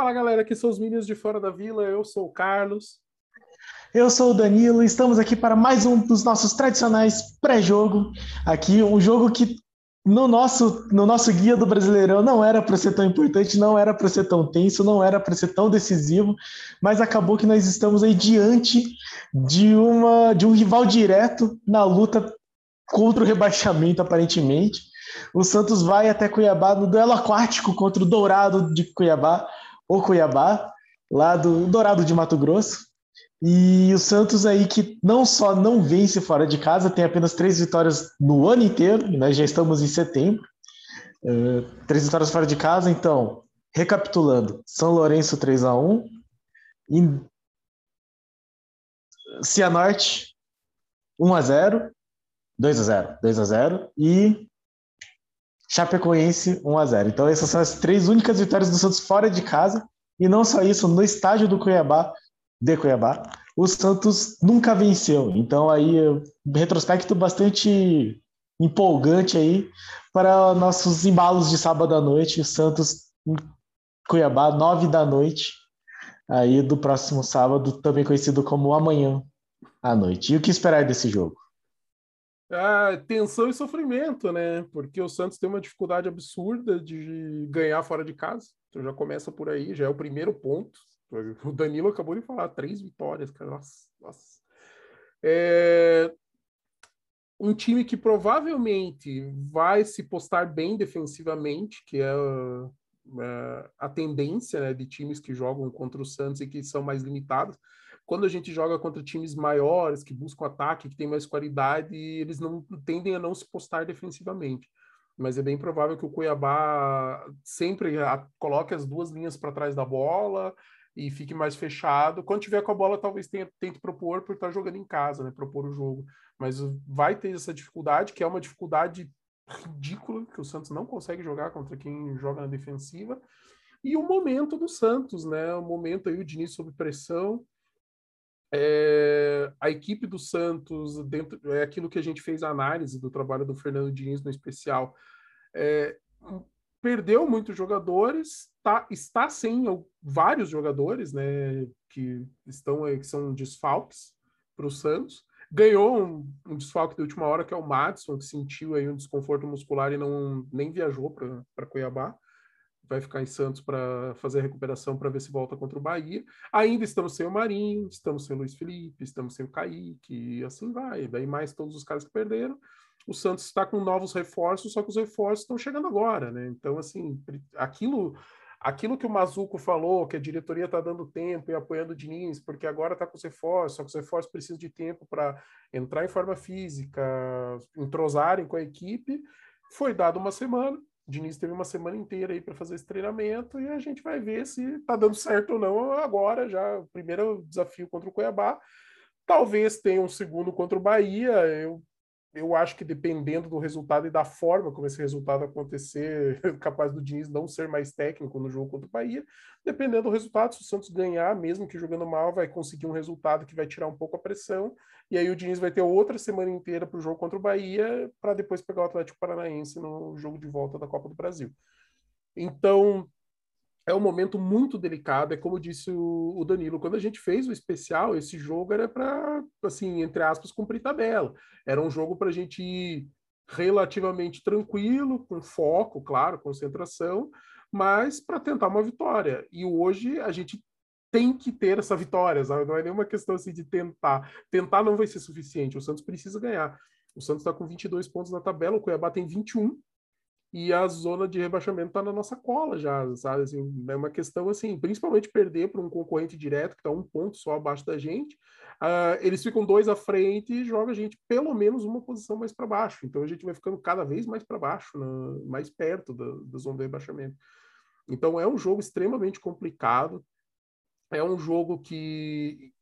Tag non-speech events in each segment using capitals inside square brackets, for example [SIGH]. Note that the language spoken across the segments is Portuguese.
Fala galera, aqui são os Minions de Fora da Vila, eu sou o Carlos. Eu sou o Danilo estamos aqui para mais um dos nossos tradicionais pré-jogo. Aqui, um jogo que no nosso, no nosso guia do Brasileirão não era para ser tão importante, não era para ser tão tenso, não era para ser tão decisivo, mas acabou que nós estamos aí diante de, uma, de um rival direto na luta contra o rebaixamento, aparentemente. O Santos vai até Cuiabá no duelo aquático contra o Dourado de Cuiabá, ou Cuiabá, lá do Dourado de Mato Grosso. E o Santos aí que não só não vence fora de casa, tem apenas três vitórias no ano inteiro, e nós já estamos em setembro. Uh, três vitórias fora de casa, então, recapitulando, São Lourenço 3 a 1 em Cianorte 1 a 0 2 a 0 2 a 0 e Chapecoense 1 a 0 Então essas são as três únicas vitórias do Santos fora de casa, e não só isso, no estádio do Cuiabá, de Cuiabá, o Santos nunca venceu. Então aí retrospecto bastante empolgante aí para nossos embalos de sábado à noite, o Santos Cuiabá, nove da noite, aí do próximo sábado, também conhecido como amanhã à noite. E o que esperar desse jogo? Ah, tensão e sofrimento, né? Porque o Santos tem uma dificuldade absurda de ganhar fora de casa. Então já começa por aí, já é o primeiro ponto. O Danilo acabou de falar, três vitórias, cara. Nossa, nossa. É... Um time que provavelmente vai se postar bem defensivamente, que é a, a tendência né, de times que jogam contra o Santos e que são mais limitados. Quando a gente joga contra times maiores, que buscam ataque, que tem mais qualidade, eles não tendem a não se postar defensivamente mas é bem provável que o Cuiabá sempre coloque as duas linhas para trás da bola e fique mais fechado. Quando tiver com a bola, talvez tenha, tente propor por estar jogando em casa, né? Propor o jogo. Mas vai ter essa dificuldade, que é uma dificuldade ridícula, que o Santos não consegue jogar contra quem joga na defensiva. E o momento do Santos, né? O momento aí, o Diniz sob pressão. É, a equipe do Santos, dentro, é aquilo que a gente fez a análise do trabalho do Fernando Diniz no especial. É, perdeu muitos jogadores, tá, está sem vários jogadores, né, que estão que são desfalques para o Santos. Ganhou um, um, desfalque de última hora que é o Madison, que sentiu aí um desconforto muscular e não nem viajou para Cuiabá. Vai ficar em Santos para fazer a recuperação para ver se volta contra o Bahia. Ainda estamos sem o Marinho, estamos sem o Luiz Felipe, estamos sem o Kaique, e assim vai. Daí mais todos os caras que perderam o Santos está com novos reforços, só que os reforços estão chegando agora, né? Então, assim, aquilo aquilo que o Mazuco falou, que a diretoria está dando tempo e apoiando o Diniz, porque agora está com os reforços, só que os reforços precisam de tempo para entrar em forma física, entrosarem com a equipe, foi dado uma semana. Diniz teve uma semana inteira aí para fazer esse treinamento e a gente vai ver se está dando certo ou não agora, já o primeiro desafio contra o Cuiabá. Talvez tenha um segundo contra o Bahia. Eu eu acho que dependendo do resultado e da forma como esse resultado acontecer, [LAUGHS] capaz do Diniz não ser mais técnico no jogo contra o Bahia, dependendo do resultado, se o Santos ganhar, mesmo que jogando mal, vai conseguir um resultado que vai tirar um pouco a pressão, e aí o Diniz vai ter outra semana inteira para o jogo contra o Bahia, para depois pegar o Atlético Paranaense no jogo de volta da Copa do Brasil. Então, é um momento muito delicado, é como disse o, Danilo, quando a gente fez o especial, esse jogo era para, assim, entre aspas, cumprir tabela. Era um jogo para a gente ir relativamente tranquilo, com foco, claro, concentração, mas para tentar uma vitória. E hoje a gente tem que ter essa vitória, sabe? não é nenhuma questão assim de tentar. Tentar não vai ser suficiente, o Santos precisa ganhar. O Santos está com 22 pontos na tabela, o Cuiabá tem 21, e a zona de rebaixamento está na nossa cola já, sabe? Assim, é uma questão assim, principalmente perder para um concorrente direto que está um ponto só abaixo da gente. Uh, eles ficam dois à frente e joga a gente pelo menos uma posição mais para baixo. Então a gente vai ficando cada vez mais para baixo, né? mais perto da, da zona de rebaixamento. Então é um jogo extremamente complicado. É um jogo que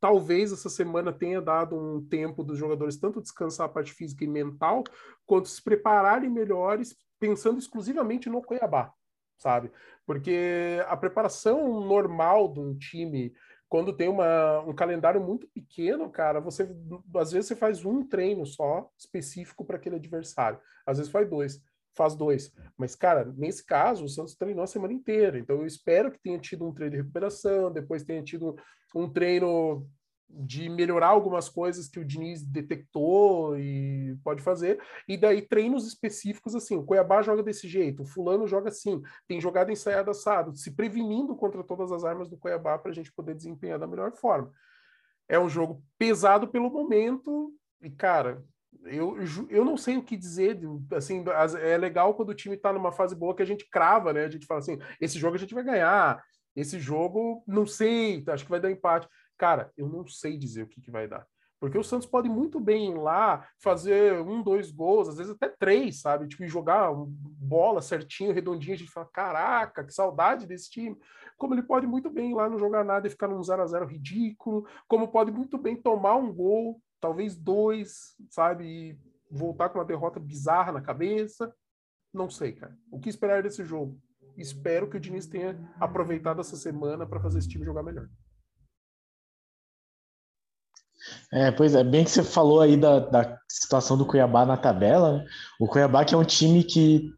talvez essa semana tenha dado um tempo dos jogadores tanto descansar a parte física e mental, quanto se prepararem melhores pensando exclusivamente no Cuiabá, sabe? Porque a preparação normal de um time, quando tem uma, um calendário muito pequeno, cara, você às vezes você faz um treino só específico para aquele adversário, às vezes faz dois. faz dois. Mas, cara, nesse caso, o Santos treinou a semana inteira. Então, eu espero que tenha tido um treino de recuperação, depois tenha tido um treino de melhorar algumas coisas que o Diniz detectou e pode fazer, e daí treinos específicos assim, o Cuiabá joga desse jeito, o fulano joga assim, tem jogada ensaiada assado, se prevenindo contra todas as armas do Cuiabá para a gente poder desempenhar da melhor forma. É um jogo pesado pelo momento, e cara, eu, eu não sei o que dizer, assim, é legal quando o time está numa fase boa que a gente crava, né, a gente fala assim, esse jogo a gente vai ganhar, esse jogo, não sei, acho que vai dar empate. Cara, eu não sei dizer o que, que vai dar. Porque o Santos pode muito bem ir lá, fazer um, dois gols, às vezes até três, sabe? Tipo, jogar bola certinho, redondinho, a gente fala, caraca, que saudade desse time. Como ele pode muito bem ir lá não jogar nada e ficar num 0 a 0 ridículo, como pode muito bem tomar um gol, talvez dois, sabe? E voltar com uma derrota bizarra na cabeça. Não sei, cara. O que esperar desse jogo? Espero que o Diniz tenha aproveitado essa semana para fazer esse time jogar melhor. É, pois é, bem que você falou aí da, da situação do Cuiabá na tabela. Né? O Cuiabá que é um time que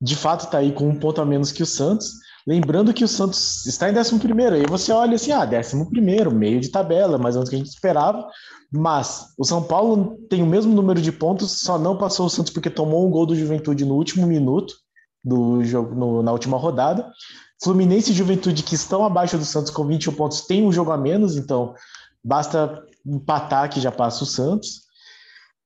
de fato está aí com um ponto a menos que o Santos. Lembrando que o Santos está em 11 primeiro, aí você olha assim, ah, 11 primeiro, meio de tabela, mais ou menos que a gente esperava. Mas o São Paulo tem o mesmo número de pontos, só não passou o Santos porque tomou um gol do Juventude no último minuto do jogo, no, na última rodada. Fluminense e Juventude, que estão abaixo do Santos com 21 pontos, tem um jogo a menos, então basta empatar que já passa o Santos.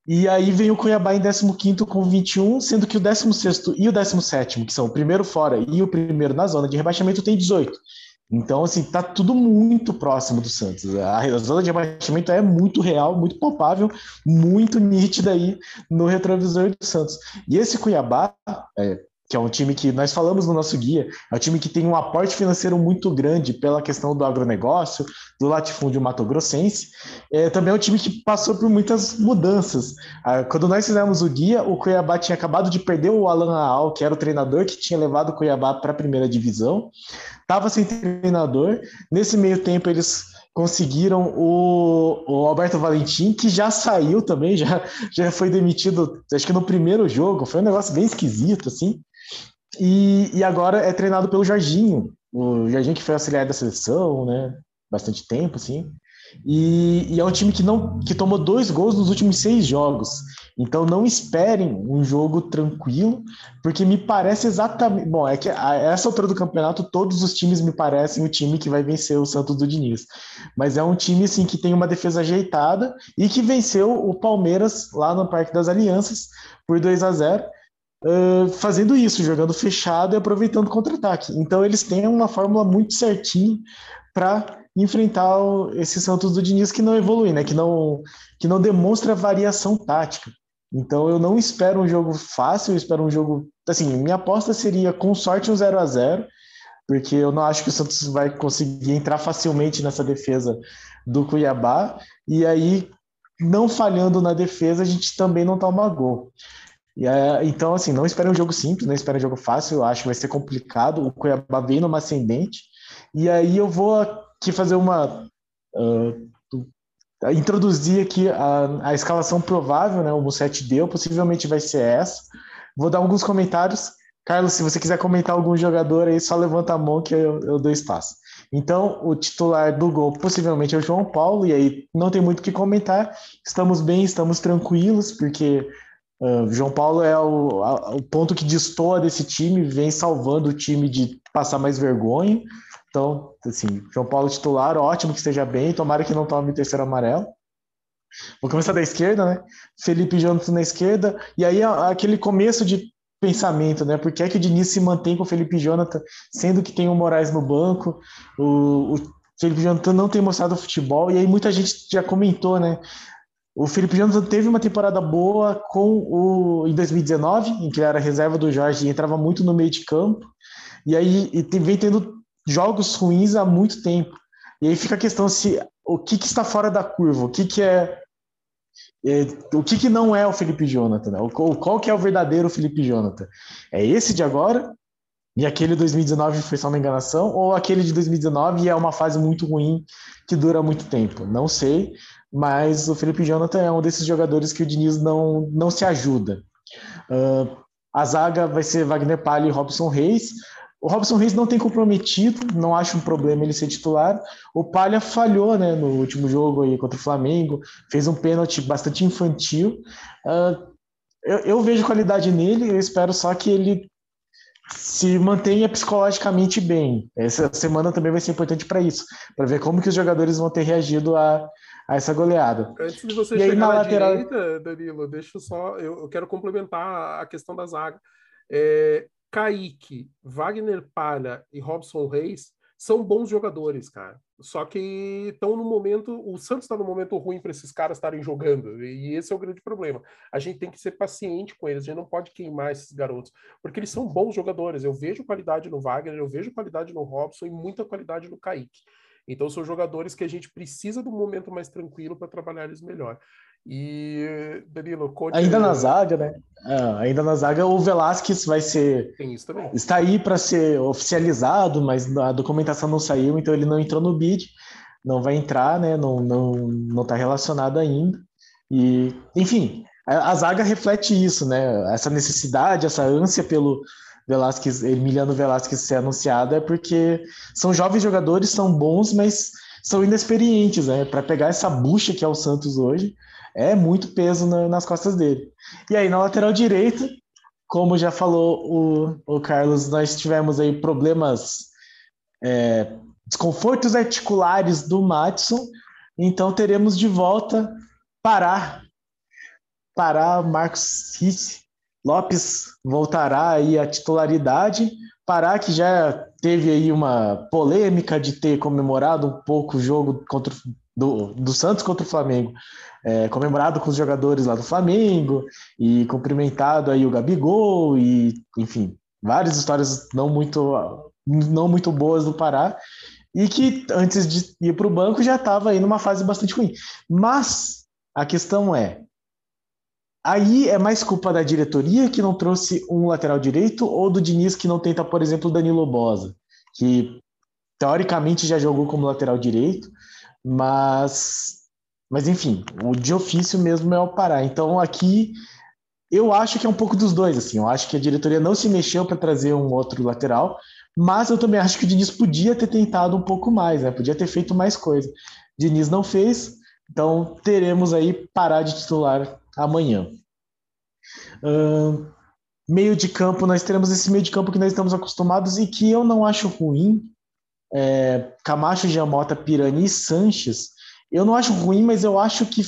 E aí vem o Cuiabá em 15 com 21, sendo que o 16 e o 17, que são o primeiro fora e o primeiro na zona de rebaixamento, tem 18. Então, assim, tá tudo muito próximo do Santos. A zona de rebaixamento é muito real, muito palpável, muito nítida aí no retrovisor do Santos. E esse Cuiabá, é, que é um time que nós falamos no nosso guia, é um time que tem um aporte financeiro muito grande pela questão do agronegócio, do latifúndio mato-grossense. É, também é um time que passou por muitas mudanças. Ah, quando nós fizemos o guia, o Cuiabá tinha acabado de perder o Alan Aal, que era o treinador que tinha levado o Cuiabá para a primeira divisão. Estava sem treinador. Nesse meio tempo, eles conseguiram o, o Alberto Valentim, que já saiu também, já, já foi demitido, acho que no primeiro jogo. Foi um negócio bem esquisito, assim. E, e agora é treinado pelo Jorginho, o Jorginho que foi auxiliar da seleção, né? Bastante tempo, assim. E, e, é um time que não que tomou dois gols nos últimos seis jogos. Então não esperem um jogo tranquilo, porque me parece exatamente. Bom, é que a essa altura do campeonato, todos os times me parecem o time que vai vencer o Santos do Diniz. Mas é um time assim, que tem uma defesa ajeitada e que venceu o Palmeiras lá no Parque das Alianças por 2 a 0 uh, fazendo isso, jogando fechado e aproveitando contra-ataque. Então eles têm uma fórmula muito certinha para enfrentar o, esse Santos do Diniz que não evolui, né? que, não, que não demonstra variação tática. Então eu não espero um jogo fácil, eu espero um jogo. Assim, minha aposta seria com sorte um 0 a 0 porque eu não acho que o Santos vai conseguir entrar facilmente nessa defesa do Cuiabá, e aí, não falhando na defesa, a gente também não toma gol. E, é, então, assim, não espere um jogo simples, não espere um jogo fácil, eu acho que vai ser complicado. O Cuiabá vem numa ascendente. E aí eu vou aqui fazer uma. Uh, introduzir aqui a, a escalação provável, né? O Musset deu, possivelmente vai ser essa. Vou dar alguns comentários. Carlos, se você quiser comentar algum jogador aí, só levanta a mão que eu, eu dou espaço. Então, o titular do gol possivelmente é o João Paulo, e aí não tem muito o que comentar. Estamos bem, estamos tranquilos, porque Uh, João Paulo é o, a, o ponto que destoa desse time, vem salvando o time de passar mais vergonha. Então, assim, João Paulo titular, ótimo que esteja bem, tomara que não tome terceiro amarelo. Vou começar da esquerda, né? Felipe Jonathan na esquerda, e aí aquele começo de pensamento, né? Por que é que o Diniz se mantém com o Felipe Jonathan, sendo que tem o Moraes no banco, o, o Felipe Jonathan não tem mostrado futebol, e aí muita gente já comentou, né? O Felipe Jonathan teve uma temporada boa com o em 2019, em que ele era reserva do Jorge e entrava muito no meio de campo. E aí e vem tendo jogos ruins há muito tempo. E aí fica a questão se o que, que está fora da curva, o que, que é, é o que, que não é o Felipe Jonathan, né? o, qual que é o verdadeiro Felipe Jonathan? É esse de agora? E aquele 2019 foi só uma enganação? Ou aquele de 2019 é uma fase muito ruim que dura muito tempo? Não sei, mas o Felipe Jonathan é um desses jogadores que o Diniz não, não se ajuda. Uh, A zaga vai ser Wagner Palha e Robson Reis. O Robson Reis não tem comprometido, não acho um problema ele ser titular. O Palha falhou né, no último jogo aí contra o Flamengo, fez um pênalti bastante infantil. Uh, eu, eu, vejo qualidade nele, eu espero só que ele se mantenha psicologicamente bem. Essa semana também vai ser importante para isso, para ver como que os jogadores vão ter reagido a, a essa goleada. Antes de você e chegar aí, na, na lateral... direita, Danilo, deixa eu só, eu, eu, quero complementar a questão da zaga. É, Kaique, Wagner Palha e Robson Reis são bons jogadores, cara. Só que estão no momento. O Santos está no momento ruim para esses caras estarem jogando. E esse é o grande problema. A gente tem que ser paciente com eles. A gente não pode queimar esses garotos. Porque eles são bons jogadores. Eu vejo qualidade no Wagner, eu vejo qualidade no Robson e muita qualidade no Kaique. Então são jogadores que a gente precisa de um momento mais tranquilo para trabalhar eles melhor. E, Danilo, conte... Ainda na zaga, né? É, ainda na zaga, o Velasquez vai ser. Tem isso também. Está aí para ser oficializado, mas a documentação não saiu, então ele não entrou no bid, não vai entrar, né? Não, não, não está relacionado ainda. E, enfim, a, a, zaga reflete isso, né? Essa necessidade, essa ânsia pelo Velasquez, Emiliano Velasquez ser anunciado é porque são jovens jogadores, são bons, mas são inexperientes, né? Para pegar essa bucha que é o Santos hoje, é muito peso na, nas costas dele. E aí, na lateral direita, como já falou o, o Carlos, nós tivemos aí problemas, é, desconfortos articulares do Matson, então teremos de volta Pará. Pará, Marcos Ricci. Lopes voltará aí à titularidade. Pará, que já teve aí uma polêmica de ter comemorado um pouco o jogo contra, do, do Santos contra o Flamengo é, comemorado com os jogadores lá do Flamengo e cumprimentado aí o Gabigol e, enfim, várias histórias não muito, não muito boas do Pará e que antes de ir para o banco já estava aí numa fase bastante ruim. Mas a questão é, aí é mais culpa da diretoria que não trouxe um lateral direito ou do Diniz que não tenta, por exemplo, o Danilo Bosa, que teoricamente já jogou como lateral direito, mas mas enfim, o de ofício mesmo é o Pará. Então aqui eu acho que é um pouco dos dois. Assim, eu acho que a diretoria não se mexeu para trazer um outro lateral, mas eu também acho que o Diniz podia ter tentado um pouco mais, né? Podia ter feito mais coisa. Diniz não fez, então teremos aí Pará de titular amanhã. Uh, meio de campo, nós teremos esse meio de campo que nós estamos acostumados e que eu não acho ruim. É, Camacho, Giamota, Pirani e Sanches eu não acho ruim, mas eu acho que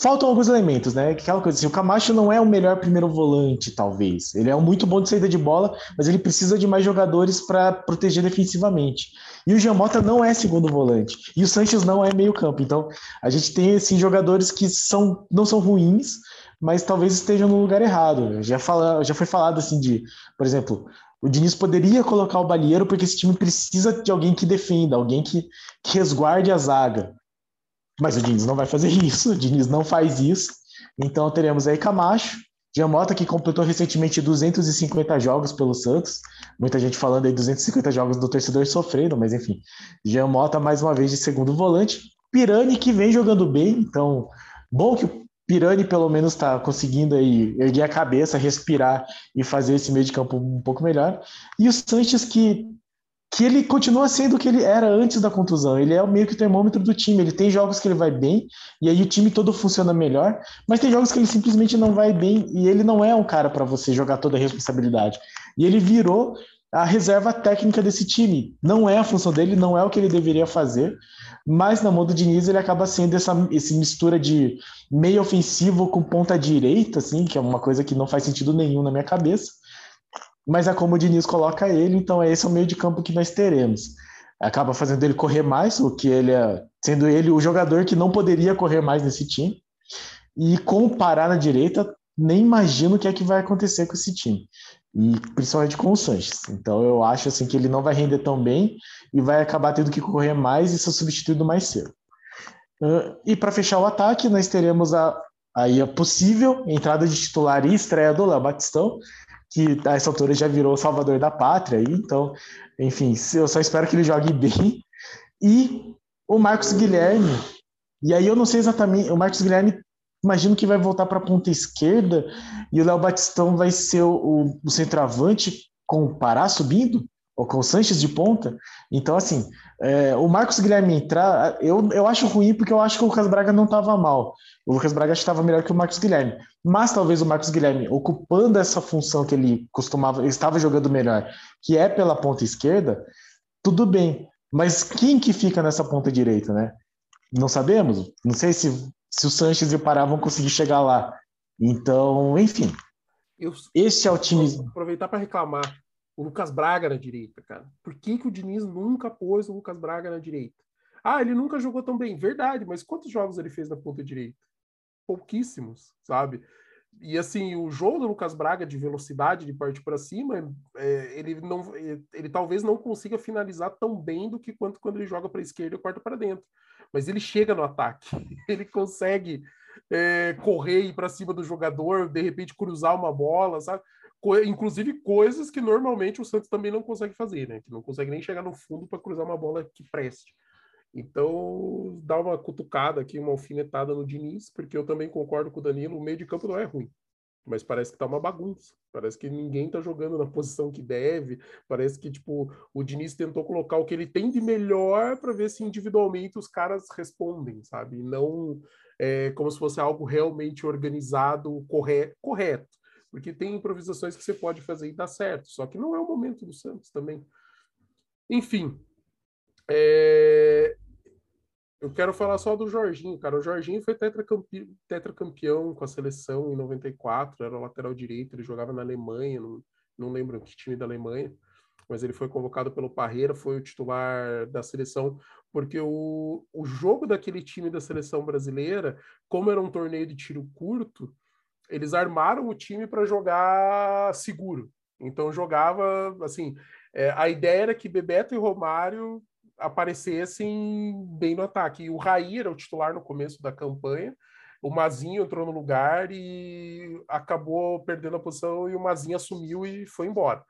faltam alguns elementos, né? Aquela coisa assim, o Camacho não é o melhor primeiro volante, talvez. Ele é muito bom de saída de bola, mas ele precisa de mais jogadores para proteger defensivamente. E o Giamota não é segundo volante. E o Sanches não é meio campo. Então, a gente tem assim, jogadores que são, não são ruins, mas talvez estejam no lugar errado. Já, fala, já foi falado assim de, por exemplo, o Diniz poderia colocar o Balieiro porque esse time precisa de alguém que defenda, alguém que, que resguarde a zaga. Mas o Diniz não vai fazer [LAUGHS] isso, o Diniz não faz isso. Então teremos aí Camacho, Giamota, que completou recentemente 250 jogos pelo Santos. Muita gente falando aí 250 jogos do torcedor sofrendo, mas enfim. Giamota mais uma vez de segundo volante. Pirani, que vem jogando bem, então bom que o Pirani pelo menos está conseguindo aí erguer a cabeça, respirar e fazer esse meio de campo um pouco melhor. E o Sanches que que ele continua sendo o que ele era antes da contusão. Ele é meio que o termômetro do time. Ele tem jogos que ele vai bem e aí o time todo funciona melhor, mas tem jogos que ele simplesmente não vai bem e ele não é um cara para você jogar toda a responsabilidade. E ele virou a reserva técnica desse time. Não é a função dele, não é o que ele deveria fazer, mas na mão do Diniz ele acaba sendo essa, essa mistura de meio ofensivo com ponta direita, assim, que é uma coisa que não faz sentido nenhum na minha cabeça mas é como o Diniz coloca ele, então é esse o meio de campo que nós teremos. Acaba fazendo ele correr mais, o que ele é, sendo ele o jogador que não poderia correr mais nesse time. E com o Pará na direita, nem imagino o que é que vai acontecer com esse time. E principalmente com o Sanches. Então eu acho assim que ele não vai render tão bem e vai acabar tendo que correr mais e ser substituído mais cedo. Uh, e para fechar o ataque, nós teremos a, aí a possível entrada de titular e estreia do Léo Batistão, que a essa altura já virou o salvador da pátria. Então, enfim, eu só espero que ele jogue [LAUGHS] bem. E o Marcos Guilherme, e aí eu não sei exatamente, o Marcos Guilherme imagino que vai voltar para a ponta esquerda e o Léo Batistão vai ser o, o centroavante com o Pará subindo, ou com o Sanches de ponta. Então, assim, é, o Marcos Guilherme entrar, eu, eu acho ruim porque eu acho que o Lucas Braga não estava mal. O Lucas Braga estava melhor que o Marcos Guilherme. Mas talvez o Marcos Guilherme, ocupando essa função que ele costumava, estava jogando melhor, que é pela ponta esquerda, tudo bem. Mas quem que fica nessa ponta direita, né? Não sabemos. Não sei se, se o Sanches e o Pará vão conseguir chegar lá. Então, enfim. Eu, esse é o time. aproveitar para reclamar o Lucas Braga na direita, cara. Por que, que o Diniz nunca pôs o Lucas Braga na direita? Ah, ele nunca jogou tão bem. Verdade, mas quantos jogos ele fez na ponta direita? Pouquíssimos, sabe? E assim, o jogo do Lucas Braga de velocidade, de partir para cima, é, ele não, ele, ele, talvez não consiga finalizar tão bem do que quanto quando ele joga para a esquerda e corta para dentro. Mas ele chega no ataque, [LAUGHS] ele consegue é, correr para cima do jogador, de repente cruzar uma bola, sabe? Co inclusive coisas que normalmente o Santos também não consegue fazer, né? Que não consegue nem chegar no fundo para cruzar uma bola que preste. Então, dá uma cutucada aqui, uma alfinetada no Diniz, porque eu também concordo com o Danilo, o meio de campo não é ruim, mas parece que tá uma bagunça. Parece que ninguém tá jogando na posição que deve. Parece que tipo o Diniz tentou colocar o que ele tem de melhor para ver se individualmente os caras respondem, sabe? Não é, como se fosse algo realmente organizado, corre correto porque tem improvisações que você pode fazer e dá certo, só que não é o momento do Santos também. Enfim, é... eu quero falar só do Jorginho, cara. O Jorginho foi tetracampe... tetracampeão com a seleção em 94, era lateral direito, ele jogava na Alemanha, não, não lembro que time da Alemanha, mas ele foi convocado pelo Parreira, foi o titular da seleção, porque o, o jogo daquele time da seleção brasileira, como era um torneio de tiro curto, eles armaram o time para jogar seguro. Então jogava assim. É, a ideia era que Bebeto e Romário aparecessem bem no ataque. E o Raí era o titular no começo da campanha. O Mazinho entrou no lugar e acabou perdendo a posição e o Mazinho assumiu e foi embora.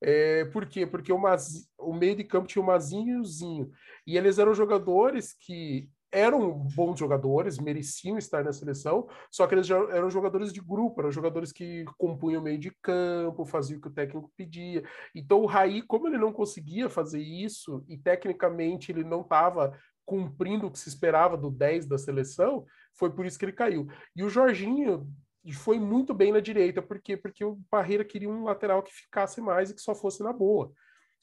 É, por quê? Porque o, Mazinho, o meio de campo tinha o Mazinho e o Zinho. E eles eram jogadores que eram bons jogadores, mereciam estar na seleção, só que eles já eram jogadores de grupo, eram jogadores que compunham o meio de campo, faziam o que o técnico pedia. Então o Raí, como ele não conseguia fazer isso e tecnicamente ele não estava cumprindo o que se esperava do 10 da seleção, foi por isso que ele caiu. E o Jorginho foi muito bem na direita, por quê? Porque o Parreira queria um lateral que ficasse mais e que só fosse na boa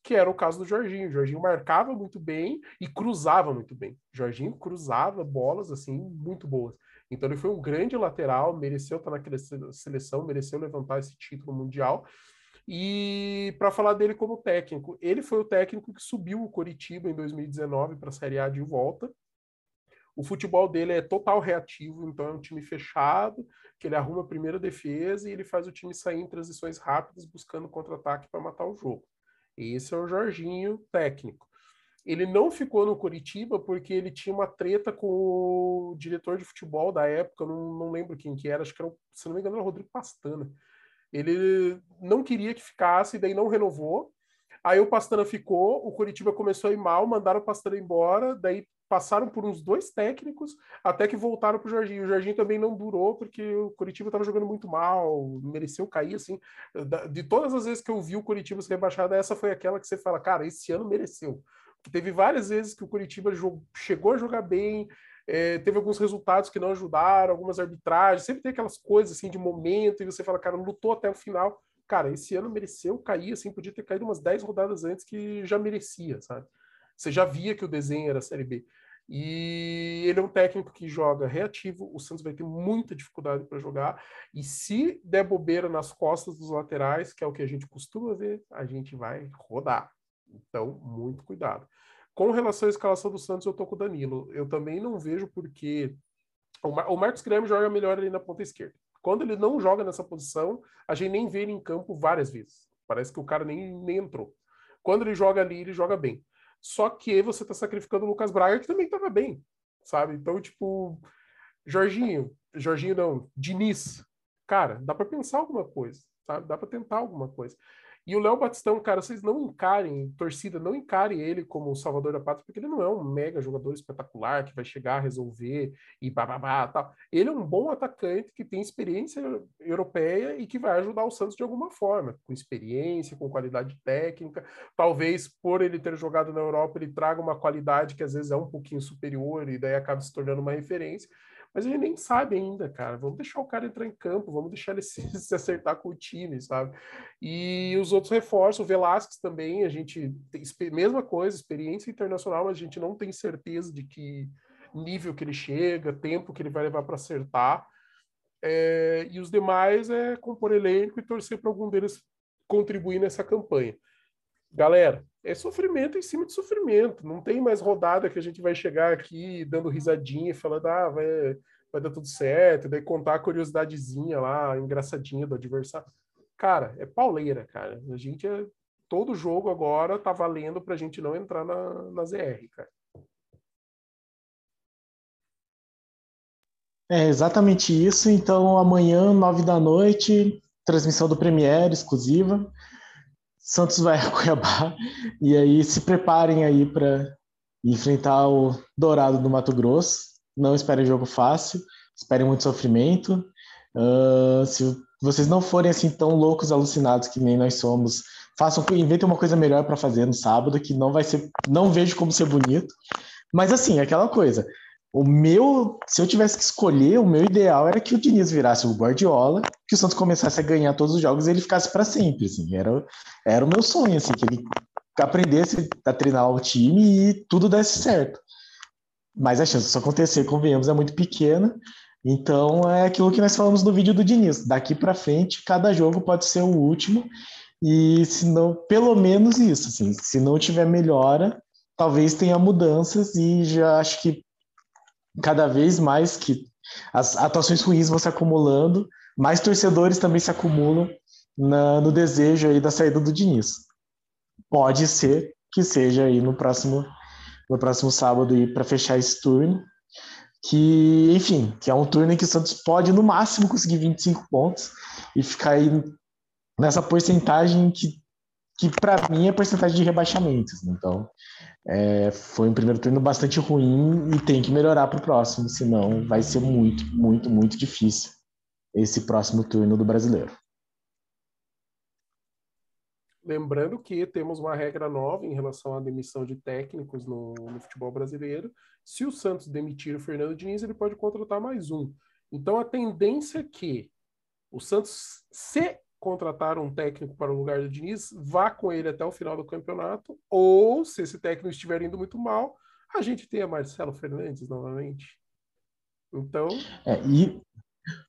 que era o caso do Jorginho. O Jorginho marcava muito bem e cruzava muito bem. O Jorginho cruzava bolas assim muito boas. Então ele foi um grande lateral, mereceu estar naquela seleção, mereceu levantar esse título mundial. E para falar dele como técnico, ele foi o técnico que subiu o Coritiba em 2019 para a Série A de volta. O futebol dele é total reativo, então é um time fechado, que ele arruma a primeira defesa e ele faz o time sair em transições rápidas, buscando contra-ataque para matar o jogo. Esse é o Jorginho técnico. Ele não ficou no Curitiba porque ele tinha uma treta com o diretor de futebol da época, não, não lembro quem que era, acho que era, se não me engano, era o Rodrigo Pastana. Ele não queria que ficasse, daí não renovou. Aí o Pastana ficou, o Curitiba começou a ir mal, mandaram o Pastana embora, daí passaram por uns dois técnicos até que voltaram para o Jorginho. O Jorginho também não durou porque o Curitiba estava jogando muito mal, mereceu cair assim. De todas as vezes que eu vi o Curitiba ser rebaixado, essa foi aquela que você fala, cara, esse ano mereceu. Teve várias vezes que o Curitiba chegou a jogar bem, é, teve alguns resultados que não ajudaram, algumas arbitragens, sempre tem aquelas coisas assim de momento e você fala, cara, lutou até o final. Cara, esse ano mereceu cair, assim, podia ter caído umas 10 rodadas antes que já merecia, sabe? Você já via que o desenho era Série B. E ele é um técnico que joga reativo. O Santos vai ter muita dificuldade para jogar. E se der bobeira nas costas dos laterais, que é o que a gente costuma ver, a gente vai rodar. Então, muito cuidado. Com relação à escalação do Santos, eu tô com o Danilo. Eu também não vejo porque o Marcos Guilherme joga melhor ali na ponta esquerda. Quando ele não joga nessa posição, a gente nem vê ele em campo várias vezes. Parece que o cara nem, nem entrou. Quando ele joga ali, ele joga bem. Só que você tá sacrificando o Lucas Braga, que também tava bem, sabe? Então, tipo, Jorginho, Jorginho não, Diniz, cara, dá para pensar alguma coisa, sabe? Dá para tentar alguma coisa. E o Léo Batistão, cara, vocês não encarem, torcida, não encarem ele como o salvador da pátria, porque ele não é um mega jogador espetacular que vai chegar a resolver e bababá tal. Ele é um bom atacante que tem experiência europeia e que vai ajudar o Santos de alguma forma, com experiência, com qualidade técnica. Talvez por ele ter jogado na Europa, ele traga uma qualidade que às vezes é um pouquinho superior e daí acaba se tornando uma referência mas a gente nem sabe ainda, cara. Vamos deixar o cara entrar em campo, vamos deixar ele [LAUGHS] se, se acertar com o time, sabe? E os outros reforços, o Velasquez também, a gente tem mesma coisa, experiência internacional, mas a gente não tem certeza de que nível que ele chega, tempo que ele vai levar para acertar. É, e os demais é compor elenco e torcer para algum deles contribuir nessa campanha. Galera, é sofrimento em cima de sofrimento. Não tem mais rodada que a gente vai chegar aqui dando risadinha e falando, ah, vai, vai dar tudo certo, daí contar a curiosidadezinha lá, engraçadinha do adversário. Cara, é pauleira, cara. A gente é. Todo jogo agora tá valendo pra gente não entrar na, na ZR, cara. É exatamente isso. Então, amanhã, nove da noite, transmissão do Premiere exclusiva. Santos vai a Cuiabá e aí se preparem aí para enfrentar o Dourado do Mato Grosso. Não esperem jogo fácil, esperem muito sofrimento. Uh, se vocês não forem assim tão loucos, alucinados que nem nós somos, façam, inventem uma coisa melhor para fazer no sábado que não vai ser, não vejo como ser bonito. Mas assim, aquela coisa. O meu, se eu tivesse que escolher, o meu ideal era que o Diniz virasse o Guardiola, que o Santos começasse a ganhar todos os jogos e ele ficasse para sempre, assim. Era, era o meu sonho, assim, que ele aprendesse a treinar o time e tudo desse certo. Mas a chance disso acontecer, convenhamos, é muito pequena. Então é aquilo que nós falamos no vídeo do Diniz. Daqui para frente, cada jogo pode ser o último. E se não, pelo menos isso, assim, se não tiver melhora, talvez tenha mudanças e já acho que cada vez mais que as atuações ruins vão se acumulando, mais torcedores também se acumulam na, no desejo aí da saída do Diniz. Pode ser que seja aí no próximo no próximo sábado aí para fechar esse turno, que enfim, que é um turno em que o Santos pode no máximo conseguir 25 pontos e ficar aí nessa porcentagem que que para mim é porcentagem de rebaixamentos. Então, é, foi um primeiro turno bastante ruim e tem que melhorar para o próximo, senão vai ser muito, muito, muito difícil esse próximo turno do brasileiro. Lembrando que temos uma regra nova em relação à demissão de técnicos no, no futebol brasileiro. Se o Santos demitir o Fernando Diniz, ele pode contratar mais um. Então a tendência é que o Santos, se contratar um técnico para o lugar do Diniz, vá com ele até o final do campeonato, ou se esse técnico estiver indo muito mal, a gente tenha Marcelo Fernandes novamente. Então. É, e,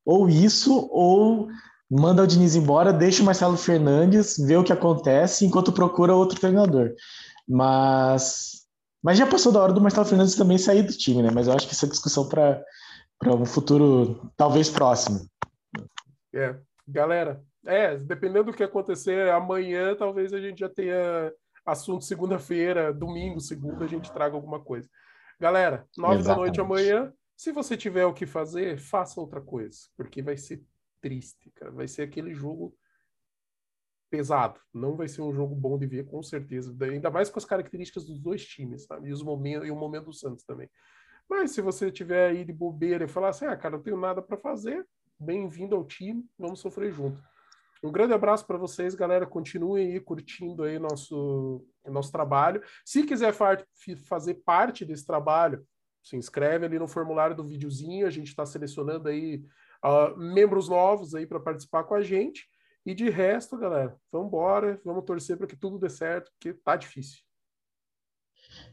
ou isso, ou manda o Diniz embora, deixa o Marcelo Fernandes, vê o que acontece enquanto procura outro treinador. Mas. Mas já passou da hora do Marcelo Fernandes também sair do time, né? Mas eu acho que essa é discussão para um futuro talvez próximo. É. Galera, é, dependendo do que acontecer amanhã, talvez a gente já tenha assunto segunda-feira, domingo, segunda, a gente traga alguma coisa. Galera, nove da noite amanhã. Se você tiver o que fazer, faça outra coisa, porque vai ser triste, cara. Vai ser aquele jogo pesado. Não vai ser um jogo bom de ver, com certeza. Ainda mais com as características dos dois times, sabe? E, os momentos, e o momento do Santos também. Mas se você tiver aí de bobeira e falar assim, ah, cara, não tenho nada para fazer, bem-vindo ao time, vamos sofrer junto. Um grande abraço para vocês, galera. Continuem aí curtindo aí nosso, nosso trabalho. Se quiser fazer parte desse trabalho, se inscreve ali no formulário do videozinho. A gente está selecionando aí uh, membros novos aí para participar com a gente. E de resto, galera, vamos embora, vamos torcer para que tudo dê certo, porque tá difícil.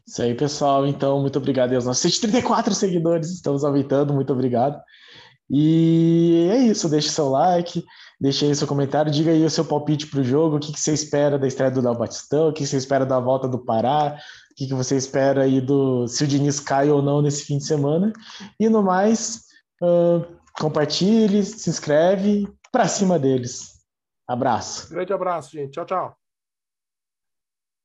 Isso aí, pessoal. Então, muito obrigado aos nossos 134 seguidores. Estamos aumentando, muito obrigado. E é isso, deixe seu like, deixe aí seu comentário, diga aí o seu palpite para o jogo, o que, que, você espera da estreia do Léo Batistão, o que, que, você espera da volta do Pará, o que, que você espera aí do se o Diniz cai ou não nesse fim de semana. E no mais, uh, compartilhe, se inscreve, para cima deles. Abraço. Grande abraço, gente. Tchau, tchau.